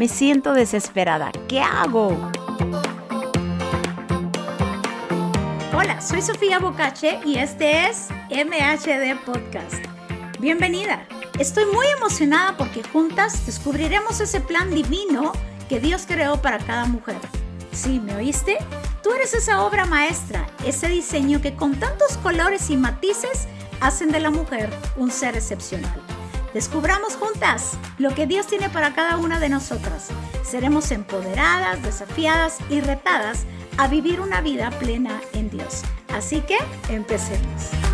Me siento desesperada. ¿Qué hago? Hola, soy Sofía Bocache y este es MHD Podcast. Bienvenida. Estoy muy emocionada porque juntas descubriremos ese plan divino que Dios creó para cada mujer. ¿Sí, me oíste? Tú eres esa obra maestra, ese diseño que con tantos colores y matices hacen de la mujer un ser excepcional. Descubramos juntas lo que Dios tiene para cada una de nosotras. Seremos empoderadas, desafiadas y retadas a vivir una vida plena en Dios. Así que empecemos.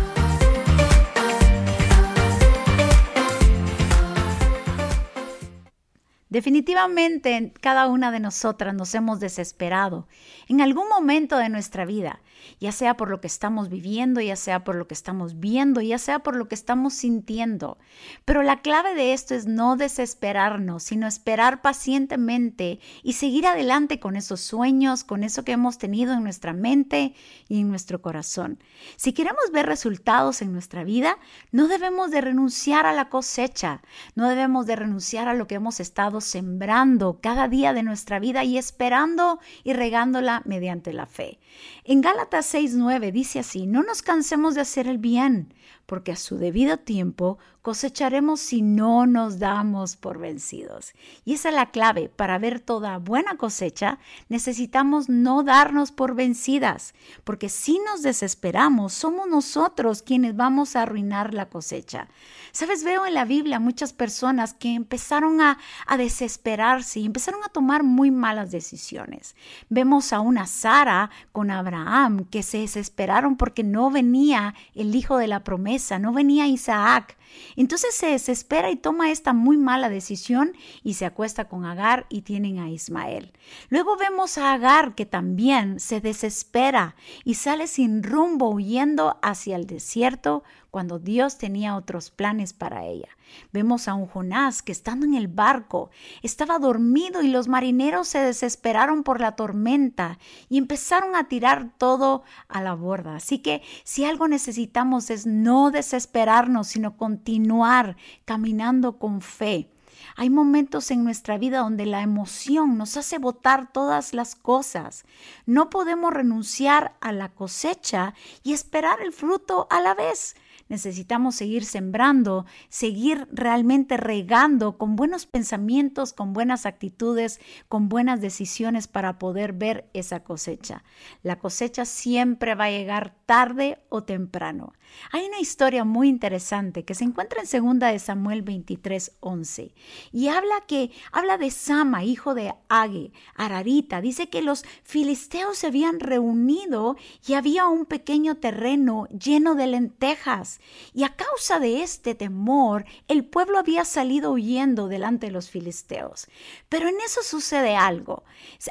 Definitivamente cada una de nosotras nos hemos desesperado en algún momento de nuestra vida, ya sea por lo que estamos viviendo, ya sea por lo que estamos viendo, ya sea por lo que estamos sintiendo. Pero la clave de esto es no desesperarnos, sino esperar pacientemente y seguir adelante con esos sueños, con eso que hemos tenido en nuestra mente y en nuestro corazón. Si queremos ver resultados en nuestra vida, no debemos de renunciar a la cosecha, no debemos de renunciar a lo que hemos estado sembrando cada día de nuestra vida y esperando y regándola mediante la fe. En Gálatas 6:9 dice así, no nos cansemos de hacer el bien, porque a su debido tiempo cosecharemos si no nos damos por vencidos. Y esa es la clave. Para ver toda buena cosecha, necesitamos no darnos por vencidas, porque si nos desesperamos, somos nosotros quienes vamos a arruinar la cosecha. Sabes, veo en la Biblia muchas personas que empezaron a, a desesperarse y empezaron a tomar muy malas decisiones. Vemos a una Sara con Abraham que se desesperaron porque no venía el hijo de la promesa, no venía Isaac. Entonces se desespera y toma esta muy mala decisión y se acuesta con Agar y tienen a Ismael. Luego vemos a Agar que también se desespera y sale sin rumbo huyendo hacia el desierto cuando Dios tenía otros planes para ella. Vemos a un Jonás que estando en el barco estaba dormido y los marineros se desesperaron por la tormenta y empezaron a tirar todo a la borda. Así que si algo necesitamos es no desesperarnos, sino continuar caminando con fe. Hay momentos en nuestra vida donde la emoción nos hace botar todas las cosas. No podemos renunciar a la cosecha y esperar el fruto a la vez necesitamos seguir sembrando, seguir realmente regando con buenos pensamientos, con buenas actitudes, con buenas decisiones para poder ver esa cosecha. La cosecha siempre va a llegar tarde o temprano. Hay una historia muy interesante que se encuentra en segunda de Samuel 23, 11 y habla que habla de Sama, hijo de Age, Ararita. Dice que los filisteos se habían reunido y había un pequeño terreno lleno de lentejas y a causa de este temor el pueblo había salido huyendo delante de los filisteos. Pero en eso sucede algo.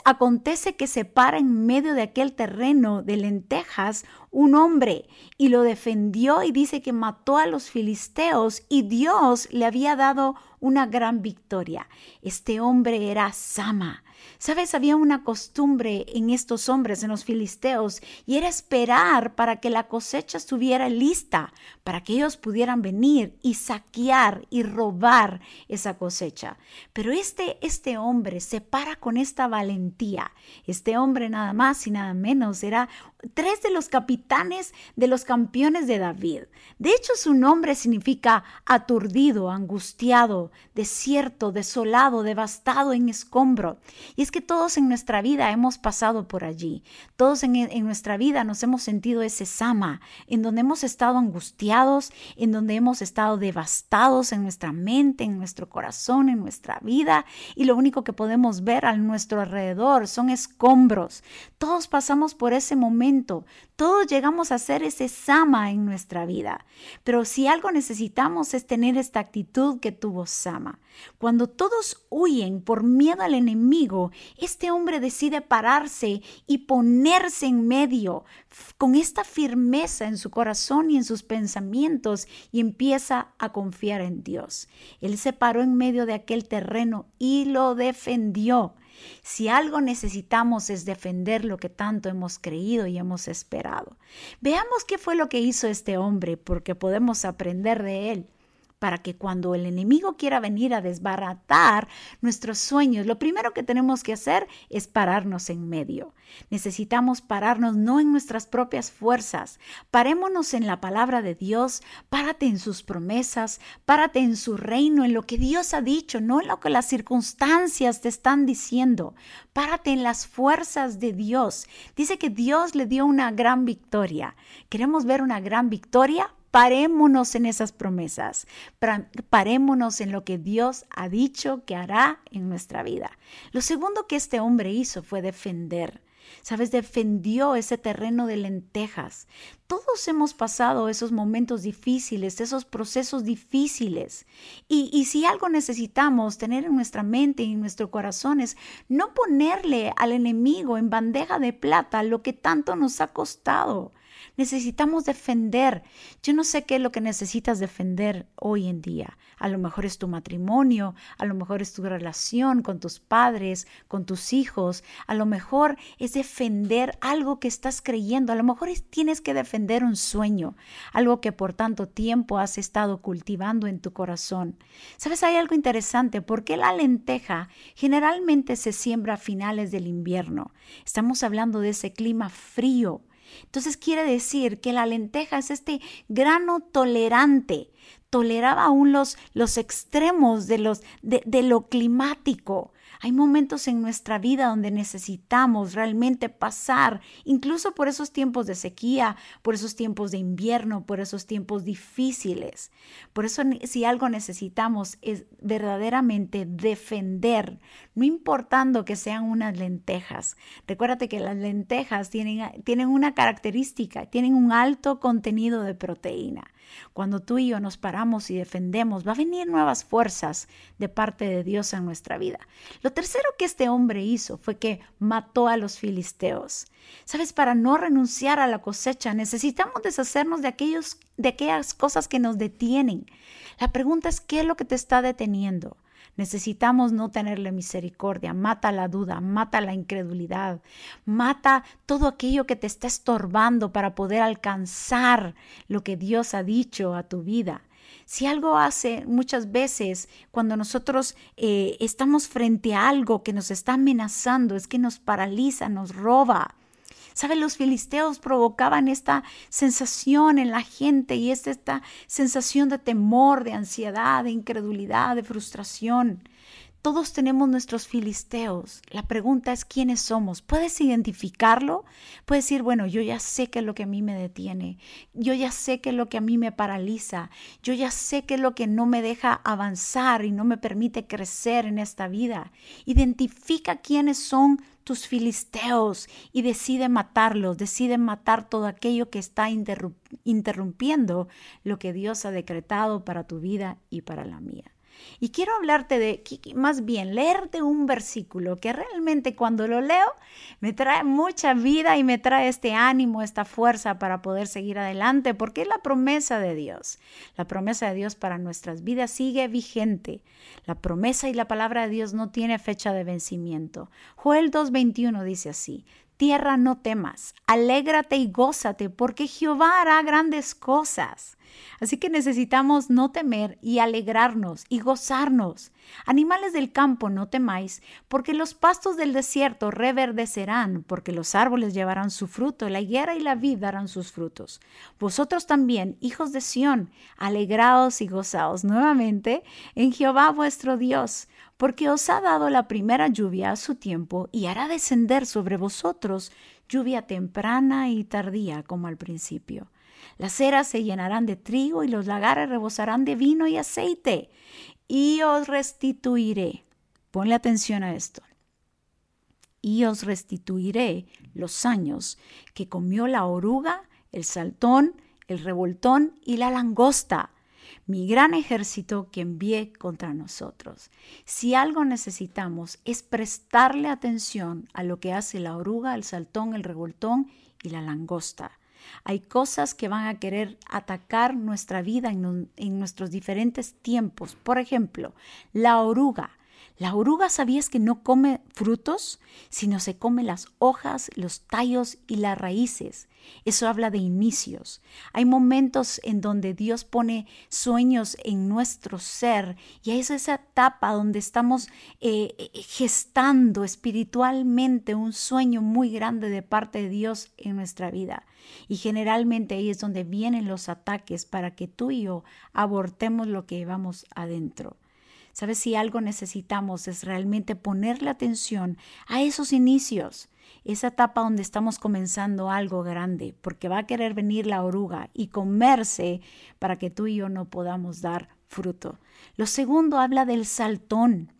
Acontece que se para en medio de aquel terreno de lentejas un hombre y lo defendió y dice que mató a los filisteos y Dios le había dado una gran victoria. Este hombre era Sama. Sabes, había una costumbre en estos hombres, en los filisteos, y era esperar para que la cosecha estuviera lista, para que ellos pudieran venir y saquear y robar esa cosecha. Pero este, este hombre se para con esta valentía. Este hombre nada más y nada menos era tres de los capitanes de los campeones de David. De hecho, su nombre significa aturdido, angustiado, desierto, desolado, devastado en escombro. Y es que todos en nuestra vida hemos pasado por allí. Todos en, en nuestra vida nos hemos sentido ese sama, en donde hemos estado angustiados, en donde hemos estado devastados en nuestra mente, en nuestro corazón, en nuestra vida. Y lo único que podemos ver a nuestro alrededor son escombros. Todos pasamos por ese momento todos llegamos a ser ese Sama en nuestra vida. Pero si algo necesitamos es tener esta actitud que tuvo Sama. Cuando todos huyen por miedo al enemigo, este hombre decide pararse y ponerse en medio con esta firmeza en su corazón y en sus pensamientos y empieza a confiar en Dios. Él se paró en medio de aquel terreno y lo defendió. Si algo necesitamos es defender lo que tanto hemos creído y hemos esperado. Veamos qué fue lo que hizo este hombre, porque podemos aprender de él. Para que cuando el enemigo quiera venir a desbaratar nuestros sueños, lo primero que tenemos que hacer es pararnos en medio. Necesitamos pararnos no en nuestras propias fuerzas, parémonos en la palabra de Dios, párate en sus promesas, párate en su reino, en lo que Dios ha dicho, no en lo que las circunstancias te están diciendo. Párate en las fuerzas de Dios. Dice que Dios le dio una gran victoria. ¿Queremos ver una gran victoria? Parémonos en esas promesas, parémonos en lo que Dios ha dicho que hará en nuestra vida. Lo segundo que este hombre hizo fue defender. Sabes, defendió ese terreno de lentejas. Todos hemos pasado esos momentos difíciles, esos procesos difíciles. Y, y, si algo necesitamos tener en nuestra mente y en nuestro corazón es no ponerle al enemigo en bandeja de plata lo que tanto nos ha costado. Necesitamos defender. Yo no sé qué es lo que necesitas defender hoy en día. A lo mejor es tu matrimonio, a lo mejor es tu relación con tus padres, con tus hijos, a lo mejor es defender algo que estás creyendo, a lo mejor tienes que defender un sueño, algo que por tanto tiempo has estado cultivando en tu corazón. ¿Sabes? Hay algo interesante, porque la lenteja generalmente se siembra a finales del invierno. Estamos hablando de ese clima frío entonces quiere decir que la lenteja es este grano tolerante, toleraba aún los, los extremos de, los, de, de lo climático. Hay momentos en nuestra vida donde necesitamos realmente pasar, incluso por esos tiempos de sequía, por esos tiempos de invierno, por esos tiempos difíciles. Por eso si algo necesitamos es verdaderamente defender, no importando que sean unas lentejas. Recuérdate que las lentejas tienen, tienen una característica, tienen un alto contenido de proteína. Cuando tú y yo nos paramos y defendemos, va a venir nuevas fuerzas de parte de Dios en nuestra vida. Lo tercero que este hombre hizo fue que mató a los filisteos. Sabes, para no renunciar a la cosecha necesitamos deshacernos de, aquellos, de aquellas cosas que nos detienen. La pregunta es, ¿qué es lo que te está deteniendo? Necesitamos no tenerle misericordia. Mata la duda, mata la incredulidad, mata todo aquello que te está estorbando para poder alcanzar lo que Dios ha dicho a tu vida. Si algo hace muchas veces cuando nosotros eh, estamos frente a algo que nos está amenazando, es que nos paraliza, nos roba. ¿Saben? Los filisteos provocaban esta sensación en la gente y es esta sensación de temor, de ansiedad, de incredulidad, de frustración. Todos tenemos nuestros filisteos. La pregunta es quiénes somos. ¿Puedes identificarlo? Puedes decir, bueno, yo ya sé qué es lo que a mí me detiene. Yo ya sé qué es lo que a mí me paraliza. Yo ya sé qué es lo que no me deja avanzar y no me permite crecer en esta vida. Identifica quiénes son tus filisteos y decide matarlos, decide matar todo aquello que está interrumpiendo lo que Dios ha decretado para tu vida y para la mía. Y quiero hablarte de, más bien, leerte un versículo que realmente cuando lo leo me trae mucha vida y me trae este ánimo, esta fuerza para poder seguir adelante, porque es la promesa de Dios. La promesa de Dios para nuestras vidas sigue vigente. La promesa y la palabra de Dios no tiene fecha de vencimiento. Joel 2.21 dice así, Tierra no temas, alégrate y gózate, porque Jehová hará grandes cosas. Así que necesitamos no temer y alegrarnos y gozarnos. Animales del campo, no temáis, porque los pastos del desierto reverdecerán, porque los árboles llevarán su fruto, la higuera y la vid darán sus frutos. Vosotros también, hijos de Sión, alegraos y gozaos nuevamente en Jehová vuestro Dios, porque os ha dado la primera lluvia a su tiempo y hará descender sobre vosotros lluvia temprana y tardía como al principio. Las eras se llenarán de trigo y los lagares rebosarán de vino y aceite. Y os restituiré. Ponle atención a esto. Y os restituiré los años que comió la oruga, el saltón, el revoltón y la langosta, mi gran ejército que envié contra nosotros. Si algo necesitamos es prestarle atención a lo que hace la oruga, el saltón, el revoltón y la langosta. Hay cosas que van a querer atacar nuestra vida en, nuestros diferentes tiempos. Por ejemplo, la oruga. La oruga sabías que no come frutos, sino se come las hojas, los tallos y las raíces. Eso habla de inicios. Hay momentos en donde Dios pone sueños en nuestro ser y es esa etapa donde estamos eh, gestando espiritualmente un sueño muy grande de parte de Dios en nuestra vida. Y generalmente ahí es donde vienen los ataques para que tú y yo abortemos lo que llevamos adentro. ¿Sabes? Si algo necesitamos es realmente ponerle atención a esos inicios, esa etapa donde estamos comenzando algo grande, porque va a querer venir la oruga y comerse para que tú y yo no podamos dar fruto. Lo segundo habla del saltón.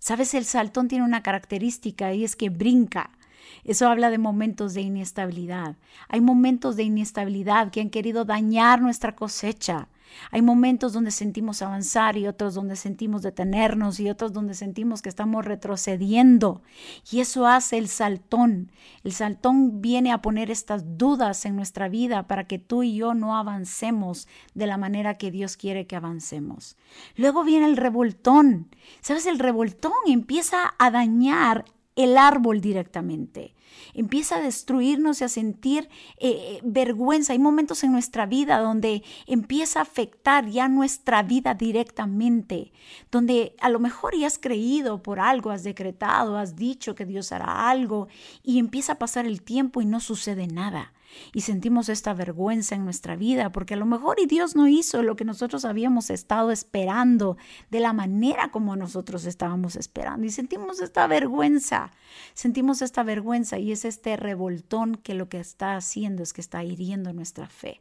¿Sabes? El saltón tiene una característica y es que brinca. Eso habla de momentos de inestabilidad. Hay momentos de inestabilidad que han querido dañar nuestra cosecha. Hay momentos donde sentimos avanzar y otros donde sentimos detenernos y otros donde sentimos que estamos retrocediendo. Y eso hace el saltón. El saltón viene a poner estas dudas en nuestra vida para que tú y yo no avancemos de la manera que Dios quiere que avancemos. Luego viene el revoltón. ¿Sabes? El revoltón empieza a dañar el árbol directamente. Empieza a destruirnos y a sentir eh, eh, vergüenza. Hay momentos en nuestra vida donde empieza a afectar ya nuestra vida directamente, donde a lo mejor ya has creído por algo, has decretado, has dicho que Dios hará algo y empieza a pasar el tiempo y no sucede nada y sentimos esta vergüenza en nuestra vida, porque a lo mejor y Dios no hizo lo que nosotros habíamos estado esperando de la manera como nosotros estábamos esperando y sentimos esta vergüenza, sentimos esta vergüenza y es este revoltón que lo que está haciendo es que está hiriendo nuestra fe.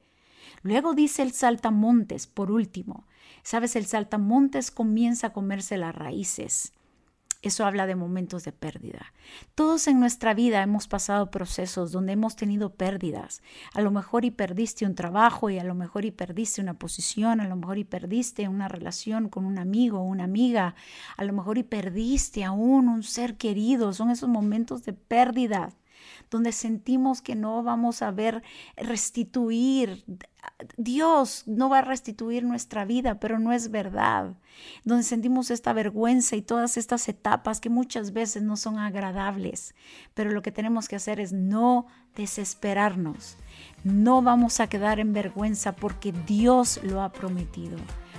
Luego dice el saltamontes, por último. Sabes, el saltamontes comienza a comerse las raíces. Eso habla de momentos de pérdida. Todos en nuestra vida hemos pasado procesos donde hemos tenido pérdidas. A lo mejor y perdiste un trabajo y a lo mejor y perdiste una posición, a lo mejor y perdiste una relación con un amigo o una amiga, a lo mejor y perdiste aún un ser querido. Son esos momentos de pérdida donde sentimos que no vamos a ver restituir. Dios no va a restituir nuestra vida, pero no es verdad. Donde sentimos esta vergüenza y todas estas etapas que muchas veces no son agradables. Pero lo que tenemos que hacer es no desesperarnos. No vamos a quedar en vergüenza porque Dios lo ha prometido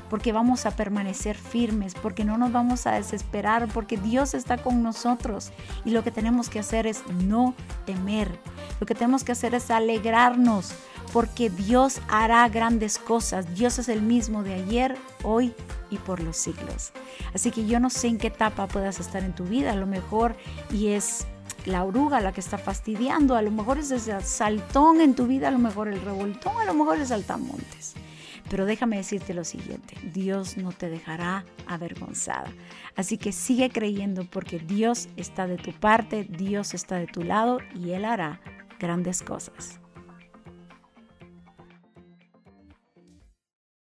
porque vamos a permanecer firmes, porque no nos vamos a desesperar, porque Dios está con nosotros. Y lo que tenemos que hacer es no temer. Lo que tenemos que hacer es alegrarnos, porque Dios hará grandes cosas. Dios es el mismo de ayer, hoy y por los siglos. Así que yo no sé en qué etapa puedas estar en tu vida, a lo mejor y es la oruga la que está fastidiando, a lo mejor es ese saltón en tu vida, a lo mejor el revoltón, a lo mejor es saltamontes. Pero déjame decirte lo siguiente, Dios no te dejará avergonzada. Así que sigue creyendo porque Dios está de tu parte, Dios está de tu lado y Él hará grandes cosas.